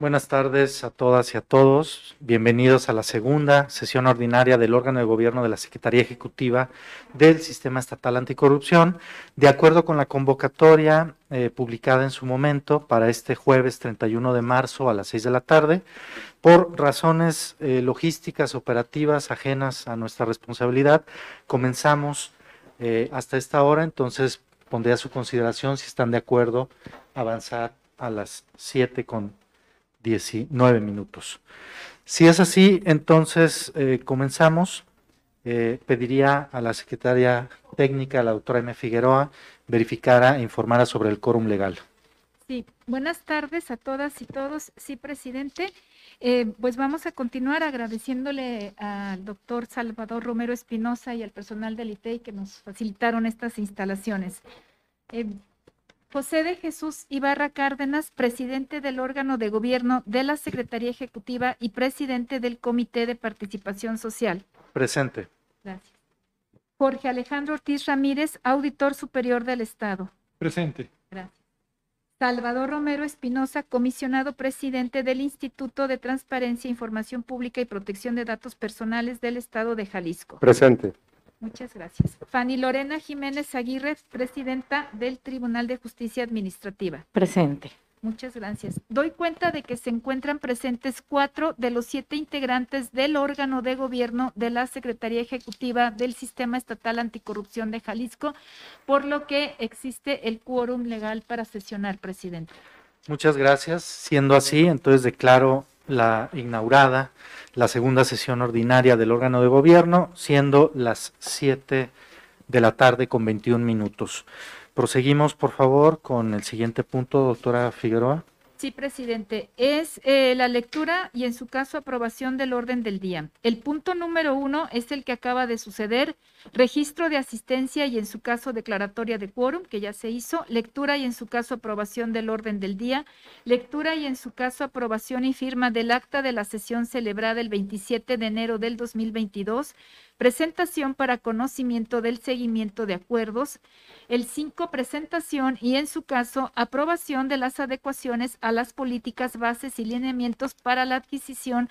Buenas tardes a todas y a todos. Bienvenidos a la segunda sesión ordinaria del órgano de gobierno de la Secretaría Ejecutiva del Sistema Estatal Anticorrupción, de acuerdo con la convocatoria eh, publicada en su momento para este jueves 31 de marzo a las 6 de la tarde. Por razones eh, logísticas, operativas, ajenas a nuestra responsabilidad, comenzamos eh, hasta esta hora, entonces pondré a su consideración si están de acuerdo avanzar a las 7 con 19 minutos. Si es así, entonces eh, comenzamos. Eh, pediría a la secretaria técnica, la doctora M. Figueroa, verificara e informara sobre el quórum legal. Sí, buenas tardes a todas y todos. Sí, presidente. Eh, pues vamos a continuar agradeciéndole al doctor Salvador Romero Espinosa y al personal del ITEI que nos facilitaron estas instalaciones. José de Jesús Ibarra Cárdenas, presidente del órgano de gobierno de la Secretaría Ejecutiva y presidente del Comité de Participación Social. Presente. Gracias. Jorge Alejandro Ortiz Ramírez, auditor superior del Estado. Presente. Gracias. Salvador Romero Espinosa, comisionado presidente del Instituto de Transparencia, Información Pública y Protección de Datos Personales del Estado de Jalisco. Presente. Muchas gracias. Fanny Lorena Jiménez Aguirre, presidenta del Tribunal de Justicia Administrativa. Presente. Muchas gracias. Doy cuenta de que se encuentran presentes cuatro de los siete integrantes del órgano de gobierno de la Secretaría Ejecutiva del Sistema Estatal Anticorrupción de Jalisco, por lo que existe el quórum legal para sesionar, presidente. Muchas gracias. Siendo así, entonces declaro la inaugurada la segunda sesión ordinaria del órgano de gobierno, siendo las 7 de la tarde con 21 minutos. Proseguimos, por favor, con el siguiente punto, doctora Figueroa. Sí, presidente. Es eh, la lectura y, en su caso, aprobación del orden del día. El punto número uno es el que acaba de suceder, registro de asistencia y, en su caso, declaratoria de quórum, que ya se hizo, lectura y, en su caso, aprobación del orden del día, lectura y, en su caso, aprobación y firma del acta de la sesión celebrada el 27 de enero del 2022, presentación para conocimiento del seguimiento de acuerdos, el 5, presentación y, en su caso, aprobación de las adecuaciones a las políticas, bases y lineamientos para la adquisición,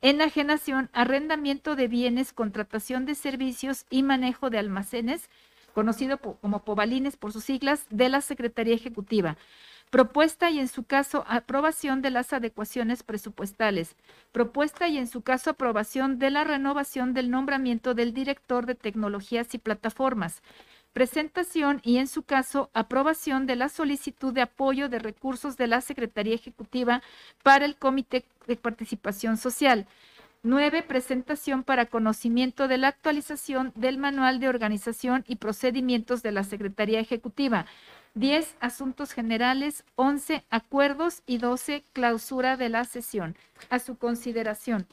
enajenación, arrendamiento de bienes, contratación de servicios y manejo de almacenes, conocido como Pobalines por sus siglas, de la Secretaría Ejecutiva propuesta y en su caso aprobación de las adecuaciones presupuestales, propuesta y en su caso aprobación de la renovación del nombramiento del director de tecnologías y plataformas, presentación y en su caso aprobación de la solicitud de apoyo de recursos de la Secretaría Ejecutiva para el Comité de Participación Social. Nueve, presentación para conocimiento de la actualización del Manual de Organización y Procedimientos de la Secretaría Ejecutiva. 10 asuntos generales, 11 acuerdos y 12 clausura de la sesión. A su consideración.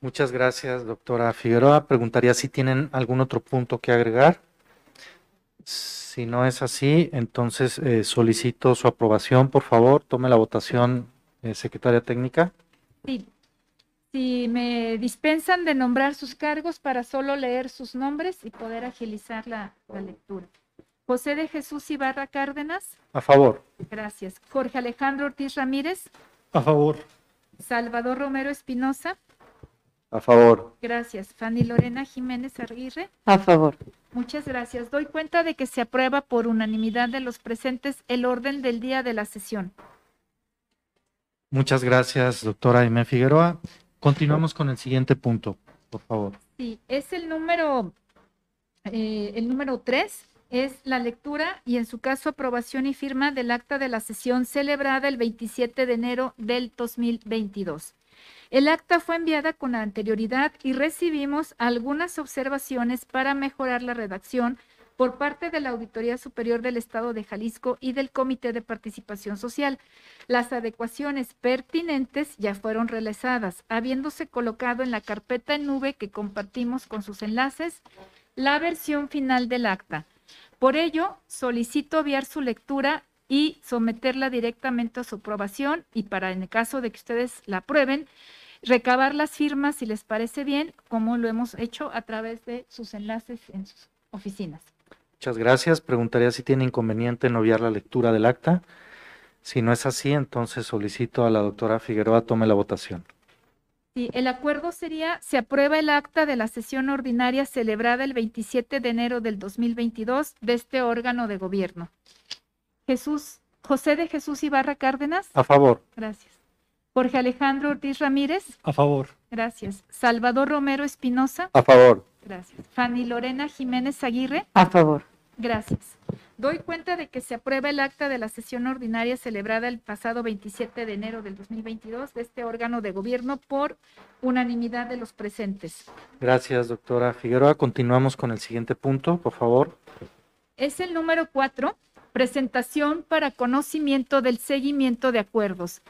Muchas gracias, doctora Figueroa. Preguntaría si tienen algún otro punto que agregar. Si no es así, entonces eh, solicito su aprobación, por favor. Tome la votación, eh, secretaria técnica. Sí. Si me dispensan de nombrar sus cargos para solo leer sus nombres y poder agilizar la lectura. José de Jesús Ibarra Cárdenas. A favor. Gracias. Jorge Alejandro Ortiz Ramírez. A favor. Salvador Romero Espinosa. A favor. Gracias. Fanny Lorena Jiménez Aguirre. A favor. Muchas gracias. Doy cuenta de que se aprueba por unanimidad de los presentes el orden del día de la sesión. Muchas gracias, doctora Aime Figueroa. Continuamos con el siguiente punto, por favor. Sí, es el número, eh, el número tres es la lectura y en su caso aprobación y firma del acta de la sesión celebrada el 27 de enero del 2022. El acta fue enviada con anterioridad y recibimos algunas observaciones para mejorar la redacción por parte de la Auditoría Superior del Estado de Jalisco y del Comité de Participación Social. Las adecuaciones pertinentes ya fueron realizadas, habiéndose colocado en la carpeta en nube que compartimos con sus enlaces la versión final del acta por ello, solicito enviar su lectura y someterla directamente a su aprobación y para en el caso de que ustedes la aprueben, recabar las firmas si les parece bien, como lo hemos hecho a través de sus enlaces en sus oficinas. Muchas gracias. Preguntaría si tiene inconveniente en obviar la lectura del acta. Si no es así, entonces solicito a la doctora Figueroa tome la votación. Sí, el acuerdo sería, se aprueba el acta de la sesión ordinaria celebrada el 27 de enero del 2022 de este órgano de gobierno. Jesús, José de Jesús Ibarra Cárdenas. A favor. Gracias. Jorge Alejandro Ortiz Ramírez. A favor. Gracias. Salvador Romero Espinosa. A favor. Gracias. Fanny Lorena Jiménez Aguirre. A favor. Gracias. Doy cuenta de que se aprueba el acta de la sesión ordinaria celebrada el pasado 27 de enero del 2022 de este órgano de gobierno por unanimidad de los presentes. Gracias, doctora Figueroa. Continuamos con el siguiente punto, por favor. Es el número cuatro, presentación para conocimiento del seguimiento de acuerdos.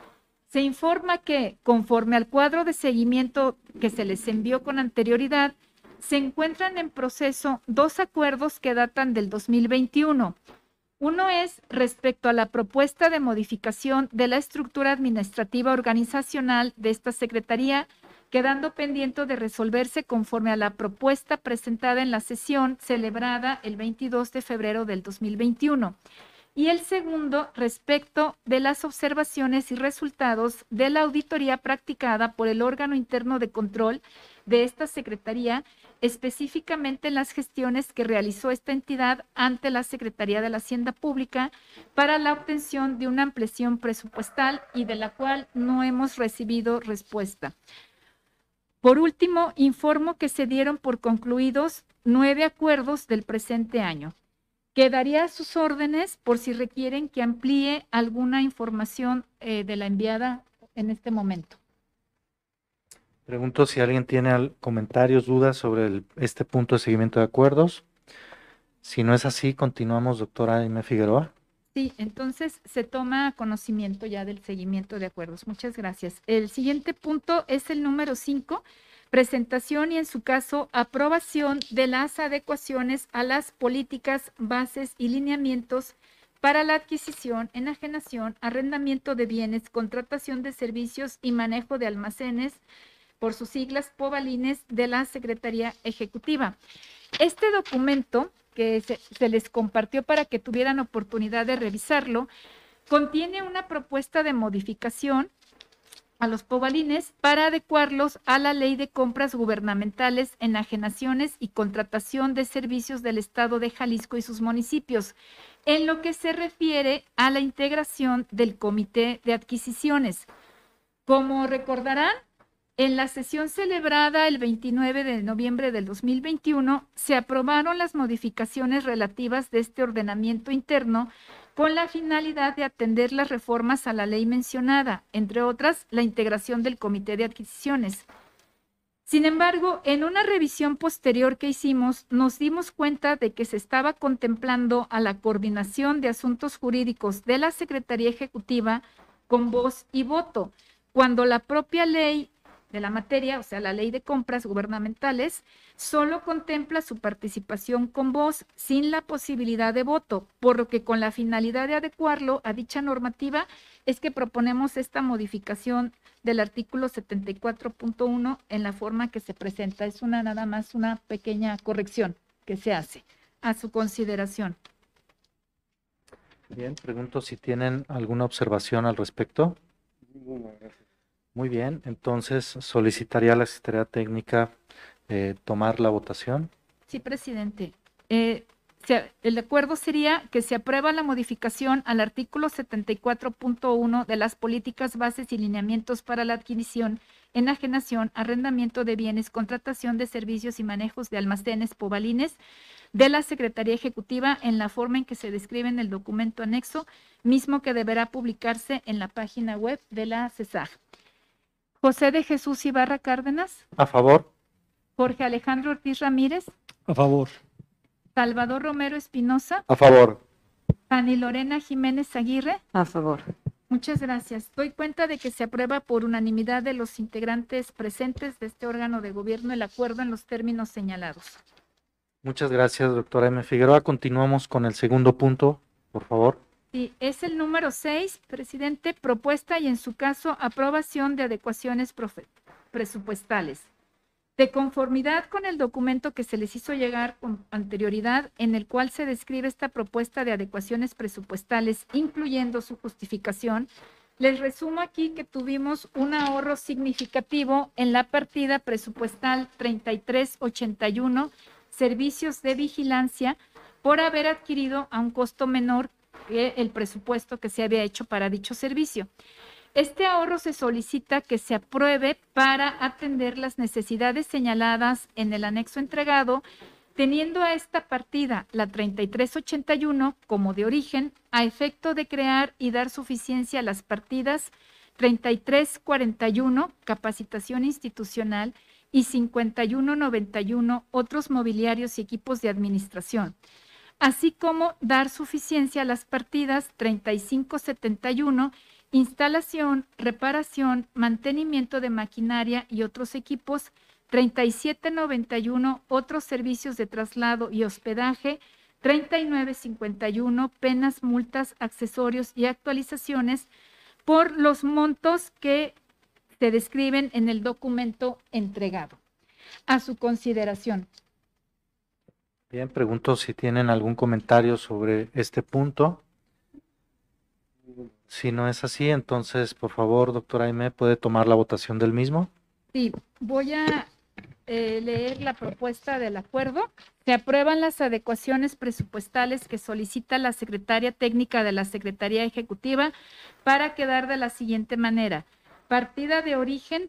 Se informa que, conforme al cuadro de seguimiento que se les envió con anterioridad, se encuentran en proceso dos acuerdos que datan del 2021. Uno es respecto a la propuesta de modificación de la estructura administrativa organizacional de esta Secretaría, quedando pendiente de resolverse conforme a la propuesta presentada en la sesión celebrada el 22 de febrero del 2021. Y el segundo respecto de las observaciones y resultados de la auditoría practicada por el órgano interno de control de esta Secretaría específicamente en las gestiones que realizó esta entidad ante la Secretaría de la Hacienda Pública para la obtención de una ampliación presupuestal y de la cual no hemos recibido respuesta. Por último, informo que se dieron por concluidos nueve acuerdos del presente año. Quedaría a sus órdenes por si requieren que amplíe alguna información eh, de la enviada en este momento. Pregunto si alguien tiene comentarios, dudas sobre este punto de seguimiento de acuerdos. Si no es así, continuamos, doctora Aime Figueroa. Sí, entonces se toma conocimiento ya del seguimiento de acuerdos. Muchas gracias. El siguiente punto es el número cinco, presentación y en su caso aprobación de las adecuaciones a las políticas, bases y lineamientos para la adquisición, enajenación, arrendamiento de bienes, contratación de servicios y manejo de almacenes, por sus siglas POVALINES de la Secretaría Ejecutiva. Este documento que se, se les compartió para que tuvieran oportunidad de revisarlo, contiene una propuesta de modificación a los pobalines para adecuarlos a la ley de compras gubernamentales, enajenaciones y contratación de servicios del Estado de Jalisco y sus municipios, en lo que se refiere a la integración del Comité de Adquisiciones. Como recordarán, en la sesión celebrada el 29 de noviembre del 2021, se aprobaron las modificaciones relativas de este ordenamiento interno con la finalidad de atender las reformas a la ley mencionada, entre otras, la integración del Comité de Adquisiciones. Sin embargo, en una revisión posterior que hicimos, nos dimos cuenta de que se estaba contemplando a la coordinación de asuntos jurídicos de la Secretaría Ejecutiva con voz y voto, cuando la propia ley de la materia, o sea, la ley de compras gubernamentales, solo contempla su participación con voz sin la posibilidad de voto, por lo que con la finalidad de adecuarlo a dicha normativa es que proponemos esta modificación del artículo 74.1 en la forma que se presenta. Es una nada más una pequeña corrección que se hace a su consideración. Bien, pregunto si tienen alguna observación al respecto. Muy bien, entonces solicitaría a la Secretaría Técnica eh, tomar la votación. Sí, presidente. Eh, el acuerdo sería que se aprueba la modificación al artículo 74.1 de las políticas, bases y lineamientos para la adquisición, enajenación, arrendamiento de bienes, contratación de servicios y manejos de almacenes pobalines de la Secretaría Ejecutiva en la forma en que se describe en el documento anexo, mismo que deberá publicarse en la página web de la CESAG. José de Jesús Ibarra Cárdenas, A favor. Jorge Alejandro Ortiz Ramírez, A favor. Salvador Romero Espinosa, A favor. Fanny Lorena Jiménez Aguirre. A favor. Muchas gracias. Doy cuenta de que se aprueba por unanimidad de los integrantes presentes de este órgano de gobierno el acuerdo en los términos señalados. Muchas gracias, doctora M. Figueroa. Continuamos con el segundo punto, por favor. Es el número seis, presidente, propuesta y en su caso aprobación de adecuaciones presupuestales. De conformidad con el documento que se les hizo llegar con anterioridad, en el cual se describe esta propuesta de adecuaciones presupuestales, incluyendo su justificación, les resumo aquí que tuvimos un ahorro significativo en la partida presupuestal 3381, servicios de vigilancia, por haber adquirido a un costo menor el presupuesto que se había hecho para dicho servicio. Este ahorro se solicita que se apruebe para atender las necesidades señaladas en el anexo entregado, teniendo a esta partida, la 3381, como de origen, a efecto de crear y dar suficiencia a las partidas 3341, capacitación institucional, y 5191, otros mobiliarios y equipos de administración, así como dar suficiencia a las partidas 3571, instalación, reparación, mantenimiento de maquinaria y otros equipos, 3791, otros servicios de traslado y hospedaje, 3951, penas, multas, accesorios y actualizaciones por los montos que se describen en el documento entregado. A su consideración. Bien, pregunto si tienen algún comentario sobre este punto. Si no es así, entonces, por favor, doctora Aime, ¿puede tomar la votación del mismo? Sí, voy a eh, leer la propuesta del acuerdo. Se aprueban las adecuaciones presupuestales que solicita la secretaria técnica de la Secretaría Ejecutiva para quedar de la siguiente manera. Partida de origen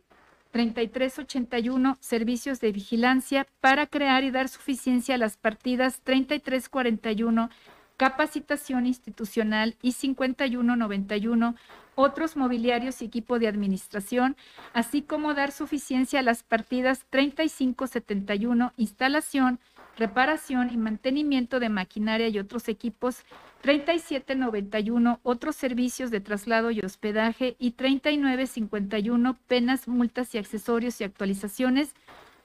3381, servicios de vigilancia, para crear y dar suficiencia a las partidas 3341, capacitación institucional y 5191, otros mobiliarios y equipo de administración, así como dar suficiencia a las partidas 3571, instalación, reparación y mantenimiento de maquinaria y otros equipos, 3791, otros servicios de traslado y hospedaje y 3951, penas, multas y accesorios y actualizaciones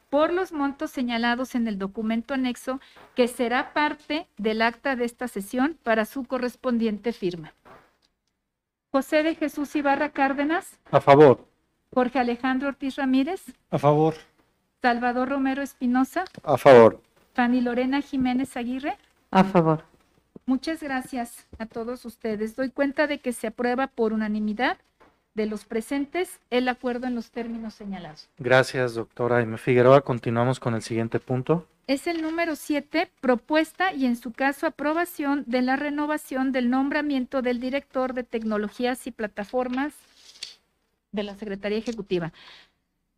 por los montos señalados en el documento anexo que será parte del acta de esta sesión para su correspondiente firma. José de Jesús Ibarra Cárdenas. A favor. Jorge Alejandro Ortiz Ramírez. A favor. Salvador Romero Espinosa. A favor. Fanny Lorena Jiménez Aguirre. A favor. Muchas gracias a todos ustedes. Doy cuenta de que se aprueba por unanimidad de los presentes el acuerdo en los términos señalados. Gracias, doctora Aime Figueroa. Continuamos con el siguiente punto. Es el número 7, propuesta y en su caso aprobación de la renovación del nombramiento del director de tecnologías y plataformas de la Secretaría Ejecutiva.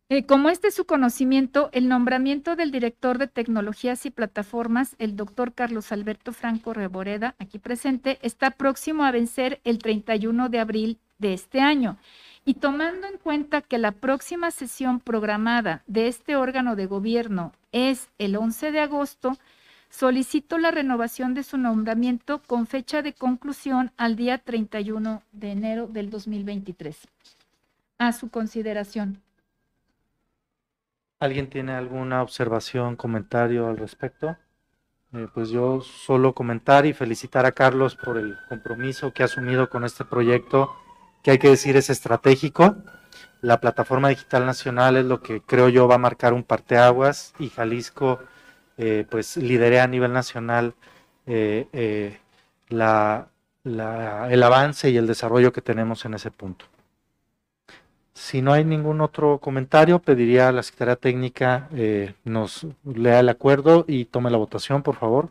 Eh, como este es su conocimiento, el nombramiento del director de tecnologías y plataformas, el doctor Carlos Alberto Franco Reboreda, aquí presente, está próximo a vencer el 31 de abril de este año. Y tomando en cuenta que la próxima sesión programada de este órgano de gobierno es el 11 de agosto, solicito la renovación de su nombramiento con fecha de conclusión al día 31 de enero del 2023. A su consideración. ¿Alguien tiene alguna observación, comentario al respecto? Eh, pues yo solo comentar y felicitar a Carlos por el compromiso que ha asumido con este proyecto, que hay que decir es estratégico. La plataforma digital nacional es lo que creo yo va a marcar un parteaguas y Jalisco eh, pues lidere a nivel nacional eh, el avance y el desarrollo que tenemos en ese punto. Si no hay ningún otro comentario, pediría a la Secretaría Técnica eh, nos lea el acuerdo y tome la votación, por favor.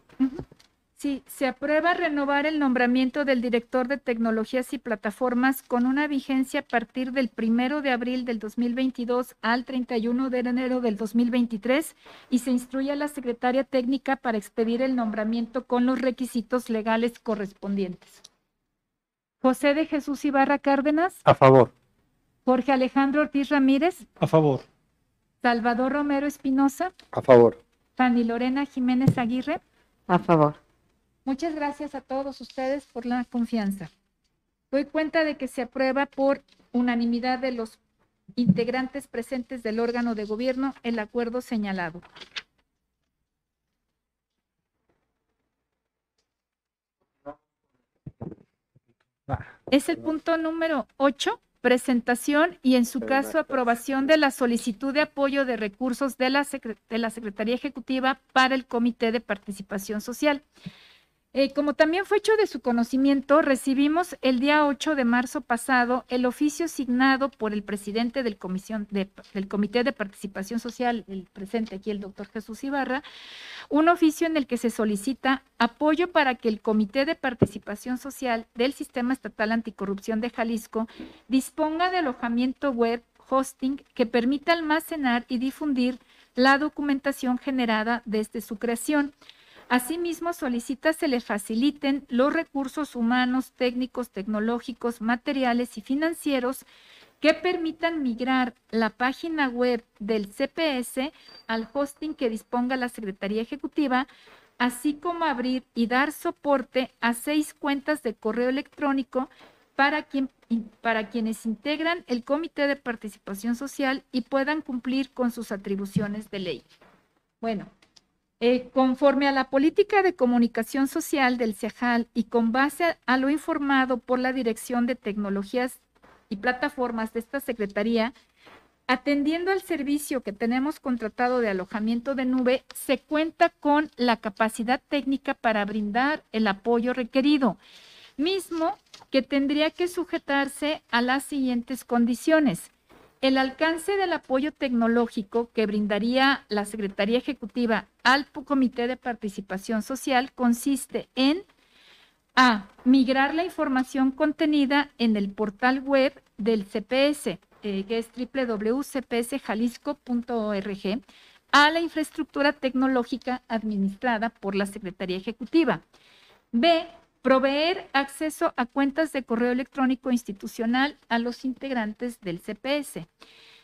Sí, se aprueba renovar el nombramiento del director de tecnologías y plataformas con una vigencia a partir del primero de abril del 2022 al 31 de enero del 2023 y se instruye a la secretaria técnica para expedir el nombramiento con los requisitos legales correspondientes. José de Jesús Ibarra Cárdenas. A favor. Jorge Alejandro Ortiz Ramírez. A favor. Salvador Romero Espinosa. A favor. Fanny Lorena Jiménez Aguirre. A favor. Muchas gracias a todos ustedes por la confianza. Doy cuenta de que se aprueba por unanimidad de los integrantes presentes del órgano de gobierno el acuerdo señalado. Es el punto número 8 presentación y en su caso aprobación de la solicitud de apoyo de recursos de la, de la Secretaría Ejecutiva para el Comité de Participación Social. Eh, como también fue hecho de su conocimiento, recibimos el día 8 de marzo pasado el oficio signado por el presidente del, comisión del Comité de Participación Social, el presente aquí el doctor Jesús Ibarra, un oficio en el que se solicita apoyo para que el Comité de Participación Social del Sistema Estatal Anticorrupción de Jalisco disponga de alojamiento web hosting que permita almacenar y difundir la documentación generada desde su creación Asimismo, solicita se le faciliten los recursos humanos, técnicos, tecnológicos, materiales y financieros que permitan migrar la página web del CPS al hosting que disponga la Secretaría Ejecutiva, así como abrir y dar soporte a seis cuentas de correo electrónico para, quien, para quienes integran el Comité de Participación Social y puedan cumplir con sus atribuciones de ley. Bueno, eh, conforme a la política de comunicación social del CEJAL y con base a lo informado por la Dirección de Tecnologías y Plataformas de esta Secretaría, atendiendo al servicio que tenemos contratado de alojamiento de nube, se cuenta con la capacidad técnica para brindar el apoyo requerido, mismo que tendría que sujetarse a las siguientes condiciones. El alcance del apoyo tecnológico que brindaría la Secretaría Ejecutiva al Comité de Participación Social consiste en A. Migrar la información contenida en el portal web del CPS, eh, que es www.cpsjalisco.org, a la infraestructura tecnológica administrada por la Secretaría Ejecutiva. B Proveer acceso a cuentas de correo electrónico institucional a los integrantes del CPS.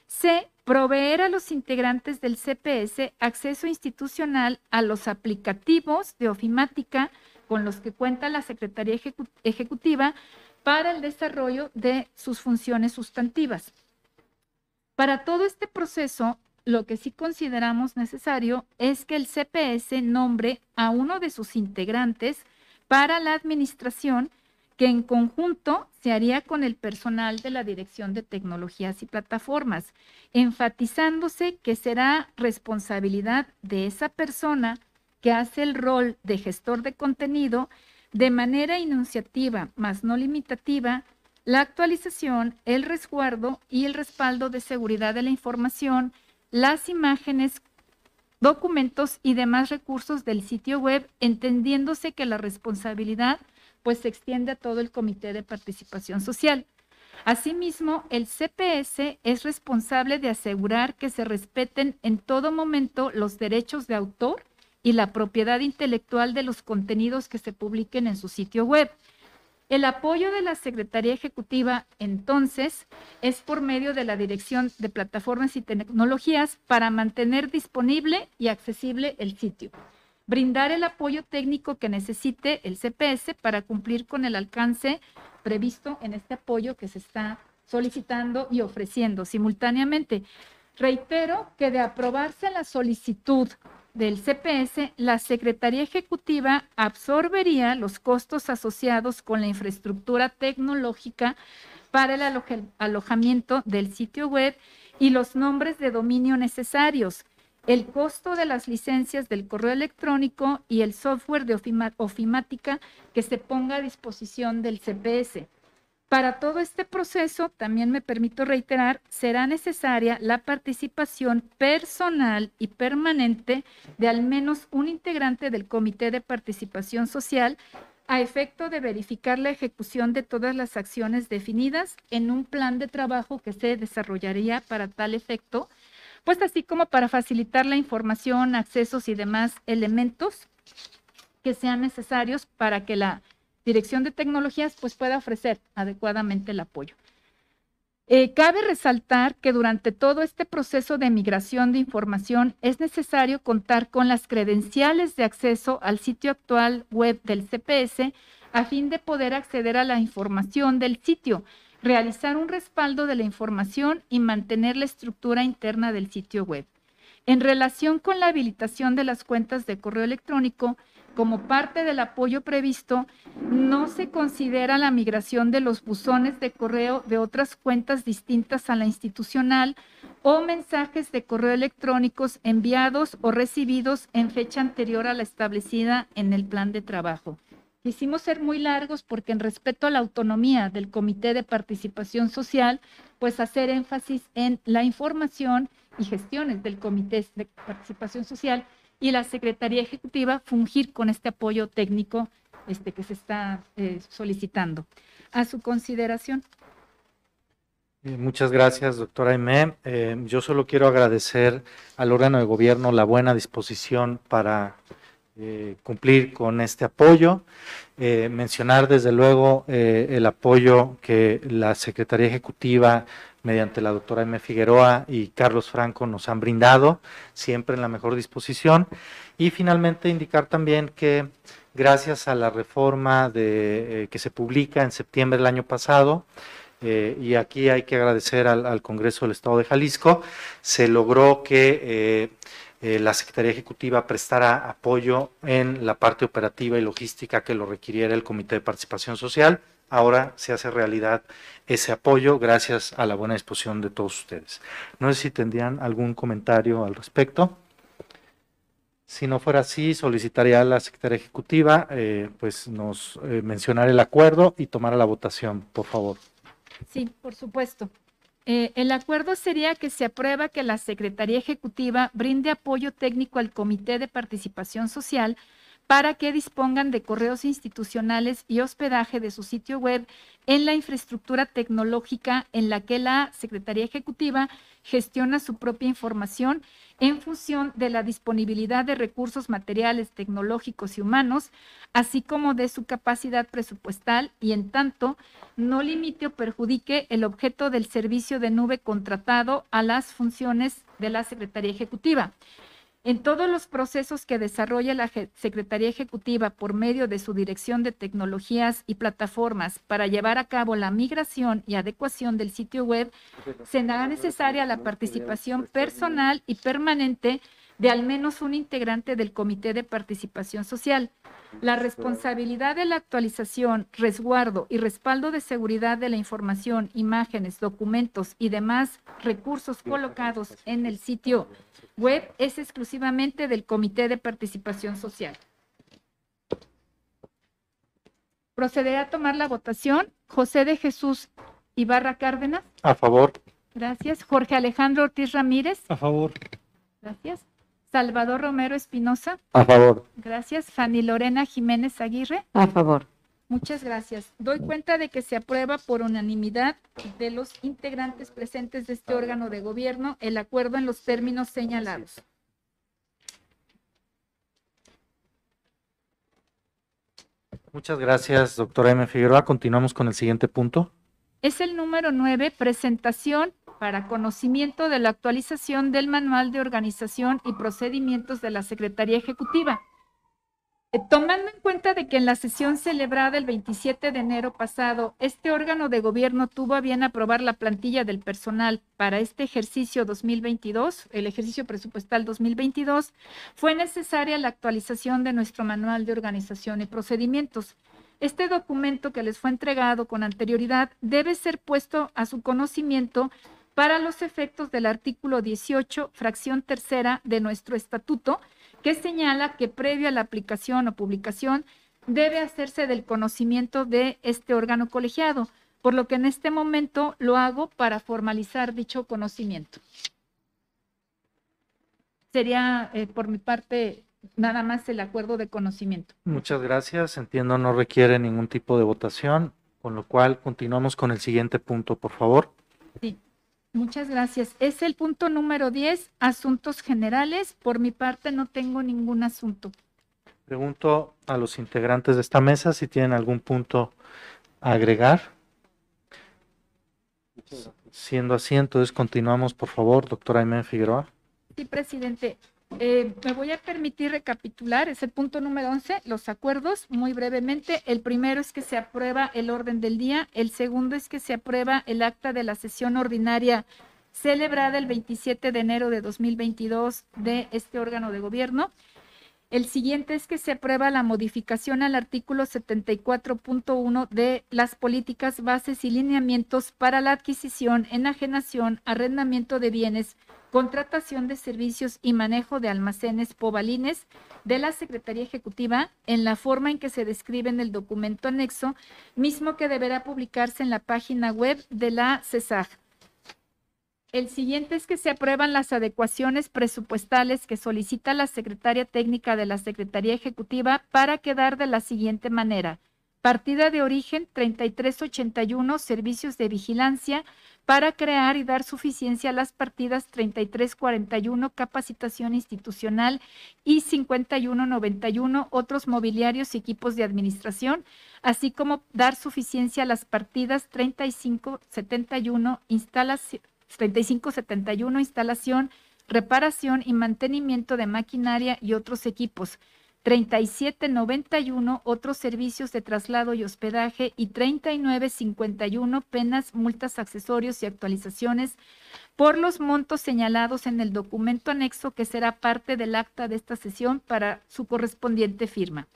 C. Proveer a los integrantes del CPS acceso institucional a los aplicativos de ofimática con los que cuenta la Secretaría Ejecutiva para el desarrollo de sus funciones sustantivas. Para todo este proceso, lo que sí consideramos necesario es que el CPS nombre a uno de sus integrantes para la administración que en conjunto se haría con el personal de la Dirección de Tecnologías y Plataformas, enfatizándose que será responsabilidad de esa persona que hace el rol de gestor de contenido de manera iniciativa, más no limitativa, la actualización, el resguardo y el respaldo de seguridad de la información, las imágenes, documentos y demás recursos del sitio web, entendiéndose que la responsabilidad pues se extiende a todo el Comité de Participación Social. Asimismo, el CPS es responsable de asegurar que se respeten en todo momento los derechos de autor y la propiedad intelectual de los contenidos que se publiquen en su sitio web. El apoyo de la Secretaría Ejecutiva, entonces, es por medio de la Dirección de Plataformas y Tecnologías para mantener disponible y accesible el sitio. Brindar el apoyo técnico que necesite el CPS para cumplir con el alcance previsto en este apoyo que se está solicitando y ofreciendo simultáneamente. Reitero que de aprobarse la solicitud del CPS, la Secretaría Ejecutiva absorbería los costos asociados con la infraestructura tecnológica para el alojamiento del sitio web y los nombres de dominio necesarios, el costo de las licencias del correo electrónico y el software de ofimática que se ponga a disposición del CPS. Para todo este proceso, también me permito reiterar, será necesaria la participación personal y permanente de al menos un integrante del Comité de Participación Social a efecto de verificar la ejecución de todas las acciones definidas en un plan de trabajo que se desarrollaría para tal efecto, pues así como para facilitar la información, accesos y demás elementos que sean necesarios para que la Dirección de Tecnologías pues pueda ofrecer adecuadamente el apoyo. Eh, cabe resaltar que durante todo este proceso de migración de información es necesario contar con las credenciales de acceso al sitio actual web del CPS a fin de poder acceder a la información del sitio, realizar un respaldo de la información y mantener la estructura interna del sitio web. En relación con la habilitación de las cuentas de correo electrónico, como parte del apoyo previsto, no se considera la migración de los buzones de correo de otras cuentas distintas a la institucional o mensajes de correo electrónicos enviados o recibidos en fecha anterior a la establecida en el plan de trabajo. Quisimos ser muy largos porque en respeto a la autonomía del Comité de Participación Social, pues hacer énfasis en la información y gestiones del Comité de Participación Social y la Secretaría Ejecutiva fungir con este apoyo técnico este, que se está eh, solicitando. A su consideración. Eh, muchas gracias, doctora Aimé. Eh, yo solo quiero agradecer al órgano de gobierno la buena disposición para cumplir con este apoyo. mencionar desde luego el apoyo que la Secretaría Ejecutiva mediante la doctora M. Figueroa y Carlos Franco nos han brindado, siempre en la mejor disposición. Y finalmente indicar también que gracias a la reforma eh, que se publica en septiembre del año pasado, eh, y aquí hay que agradecer al, Congreso del Estado de Jalisco, se logró que eh, la Secretaría Ejecutiva prestara apoyo en la parte operativa y logística que lo requiriera el Comité de Participación Social ahora se hace realidad ese apoyo gracias a la buena disposición de todos ustedes. No sé si tendrían algún comentario al respecto. Si no fuera así, solicitaría a la Secretaría Ejecutiva eh, pues nos eh, mencionar el acuerdo y tomar la votación, por favor. Sí, por supuesto. Eh, el acuerdo sería que se aprueba que la Secretaría Ejecutiva brinde apoyo técnico al Comité de Participación Social para que dispongan de correos institucionales y hospedaje de su sitio web en la infraestructura tecnológica en la que la Secretaría Ejecutiva gestiona su propia información en función de la disponibilidad de recursos materiales, tecnológicos y humanos, así como de su capacidad presupuestal y en tanto no limite o perjudique el objeto del servicio de nube contratado a las funciones de la Secretaría Ejecutiva. En todos los procesos que desarrolla la Secretaría Ejecutiva por medio de su Dirección de Tecnologías y Plataformas para llevar a cabo la migración y adecuación del sitio web, será necesaria la participación personal y permanente de al menos un integrante del Comité de Participación Social. La responsabilidad de la actualización, resguardo y respaldo de seguridad de la información, imágenes, documentos y demás recursos colocados en el sitio web es exclusivamente del Comité de Participación Social. Procederé a tomar la votación. José de Jesús Ibarra Cárdenas. A favor. Gracias. Jorge Alejandro Ortiz Ramírez. A favor. Gracias. Salvador Romero Espinosa. A favor. Gracias. Fanny Lorena Jiménez Aguirre. A favor. Muchas gracias. Doy cuenta de que se aprueba por unanimidad de los integrantes presentes de este órgano de gobierno el acuerdo en los términos señalados. Muchas gracias, doctora M. Figueroa. Continuamos con el siguiente punto. Es el número nueve, presentación para conocimiento de la actualización del Manual de Organización y Procedimientos de la Secretaría Ejecutiva. Eh, tomando en cuenta de que en la sesión celebrada el 27 de enero pasado, este órgano de gobierno tuvo a bien aprobar la plantilla del personal para este ejercicio 2022, el ejercicio presupuestal 2022, fue necesaria la actualización de nuestro manual de organización y procedimientos. Este documento que les fue entregado con anterioridad debe ser puesto a su conocimiento para los efectos del artículo 18, fracción tercera de nuestro estatuto, que señala que previo a la aplicación o publicación debe hacerse del conocimiento de este órgano colegiado, por lo que en este momento lo hago para formalizar dicho conocimiento. Sería eh, por mi parte nada más el acuerdo de conocimiento. Muchas gracias. Entiendo no requiere ningún tipo de votación, con lo cual continuamos con el siguiente punto, por favor. Sí. Muchas gracias. Es el punto número 10, asuntos generales. Por mi parte no tengo ningún asunto. Pregunto a los integrantes de esta mesa si tienen algún punto a agregar. Siendo así, entonces continuamos, por favor, doctora Aimé Figueroa. Sí, presidente. Eh, me voy a permitir recapitular, es el punto número 11, los acuerdos, muy brevemente. El primero es que se aprueba el orden del día, el segundo es que se aprueba el acta de la sesión ordinaria celebrada el 27 de enero de 2022 de este órgano de gobierno. El siguiente es que se aprueba la modificación al artículo 74.1 de las políticas, bases y lineamientos para la adquisición, enajenación, arrendamiento de bienes, contratación de servicios y manejo de almacenes pobalines de la Secretaría Ejecutiva en la forma en que se describe en el documento anexo, mismo que deberá publicarse en la página web de la CESAG. El siguiente es que se aprueban las adecuaciones presupuestales que solicita la Secretaria Técnica de la Secretaría Ejecutiva para quedar de la siguiente manera. Partida de origen 3381, servicios de vigilancia, para crear y dar suficiencia a las partidas 3341, capacitación institucional, y 5191, otros mobiliarios y equipos de administración, así como dar suficiencia a las partidas 3571, instalación 3571, instalación, reparación y mantenimiento de maquinaria y otros equipos. 3791, otros servicios de traslado y hospedaje. Y 3951, penas, multas, accesorios y actualizaciones por los montos señalados en el documento anexo que será parte del acta de esta sesión para su correspondiente firma.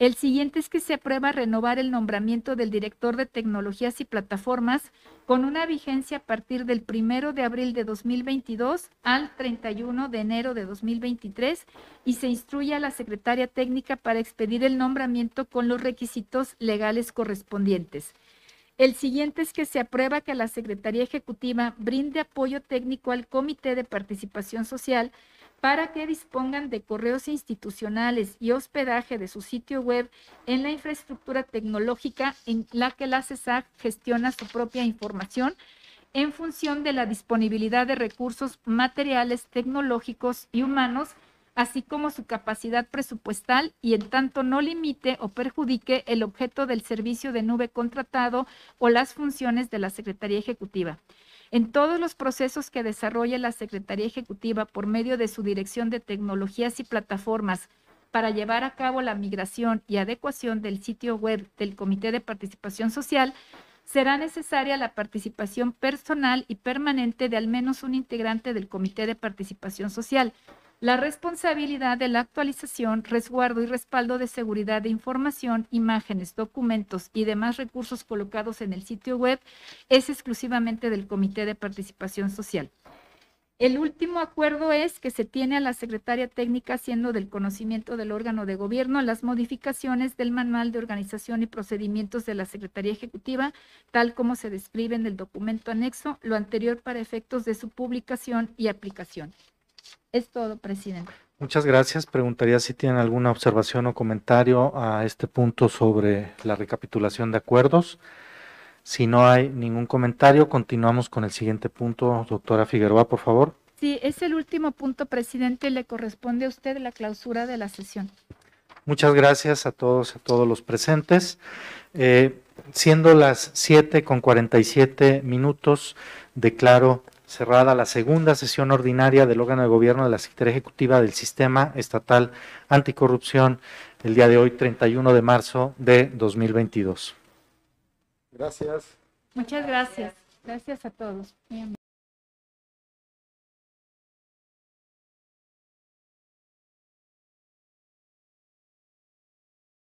El siguiente es que se aprueba renovar el nombramiento del director de tecnologías y plataformas con una vigencia a partir del primero de abril de 2022 al 31 de enero de 2023 y se instruye a la secretaria técnica para expedir el nombramiento con los requisitos legales correspondientes. El siguiente es que se aprueba que la Secretaría Ejecutiva brinde apoyo técnico al Comité de Participación Social para que dispongan de correos institucionales y hospedaje de su sitio web en la infraestructura tecnológica en la que la CESAC gestiona su propia información en función de la disponibilidad de recursos materiales, tecnológicos y humanos, así como su capacidad presupuestal y en tanto no limite o perjudique el objeto del servicio de nube contratado o las funciones de la Secretaría Ejecutiva. En todos los procesos que desarrolla la Secretaría Ejecutiva por medio de su Dirección de Tecnologías y Plataformas para llevar a cabo la migración y adecuación del sitio web del Comité de Participación Social, será necesaria la participación personal y permanente de al menos un integrante del Comité de Participación Social, la responsabilidad de la actualización, resguardo y respaldo de seguridad de información, imágenes, documentos y demás recursos colocados en el sitio web es exclusivamente del Comité de Participación Social. El último acuerdo es que se tiene a la secretaria técnica haciendo del conocimiento del órgano de gobierno las modificaciones del manual de organización y procedimientos de la Secretaría Ejecutiva, tal como se describe en el documento anexo, lo anterior para efectos de su publicación y aplicación. Es todo, presidente. Muchas gracias. Preguntaría si tienen alguna observación o comentario a este punto sobre la recapitulación de acuerdos. Si no hay ningún comentario, continuamos con el siguiente punto. Doctora Figueroa, por favor. Sí, es el último punto, presidente. Le corresponde a usted la clausura de la sesión. Muchas gracias a todos, a todos los presentes. Eh, siendo las 7 con 47 minutos, declaro cerrada la segunda sesión ordinaria del órgano de gobierno de la Secretaría Ejecutiva del Sistema Estatal Anticorrupción el día de hoy, 31 de marzo de 2022. Gracias. Muchas gracias. Gracias a todos.